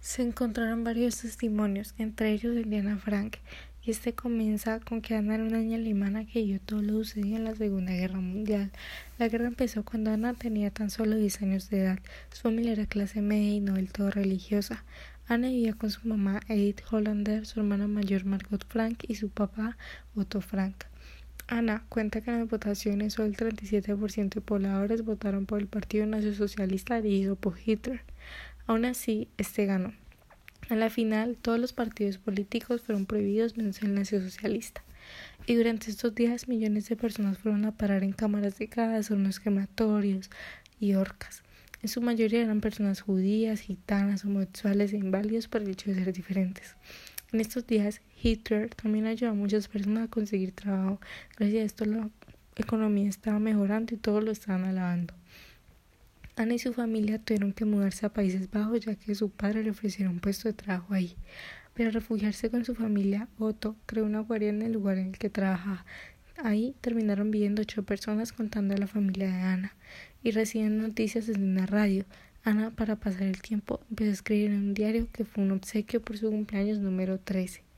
Se encontraron varios testimonios, entre ellos el de Ana Frank, y este comienza con que Ana era una niña alemana que vio todo lo sucedido en la Segunda Guerra Mundial. La guerra empezó cuando Ana tenía tan solo 10 años de edad. Su familia era clase media y no del todo religiosa. Ana vivía con su mamá Edith Hollander, su hermana mayor Margot Frank y su papá Otto Frank. Ana cuenta que en las votaciones solo el 37% de pobladores votaron por el Partido Nacionalsocialista dirigido por Hitler. Aún así, este ganó. En la final, todos los partidos políticos fueron prohibidos menos el nacionalsocialista. Y durante estos días, millones de personas fueron a parar en cámaras de gas, hornos crematorios y horcas. En su mayoría eran personas judías, gitanas, homosexuales e inválidos por el hecho de ser diferentes. En estos días, Hitler también ayudó a muchas personas a conseguir trabajo. Gracias a esto, la economía estaba mejorando y todos lo estaban alabando. Ana y su familia tuvieron que mudarse a Países Bajos ya que su padre le ofrecieron un puesto de trabajo ahí. Para refugiarse con su familia, Otto creó una guardia en el lugar en el que trabajaba. Ahí terminaron viviendo ocho personas contando a la familia de Ana y reciben noticias desde una radio. Ana, para pasar el tiempo, empezó a escribir en un diario que fue un obsequio por su cumpleaños número 13.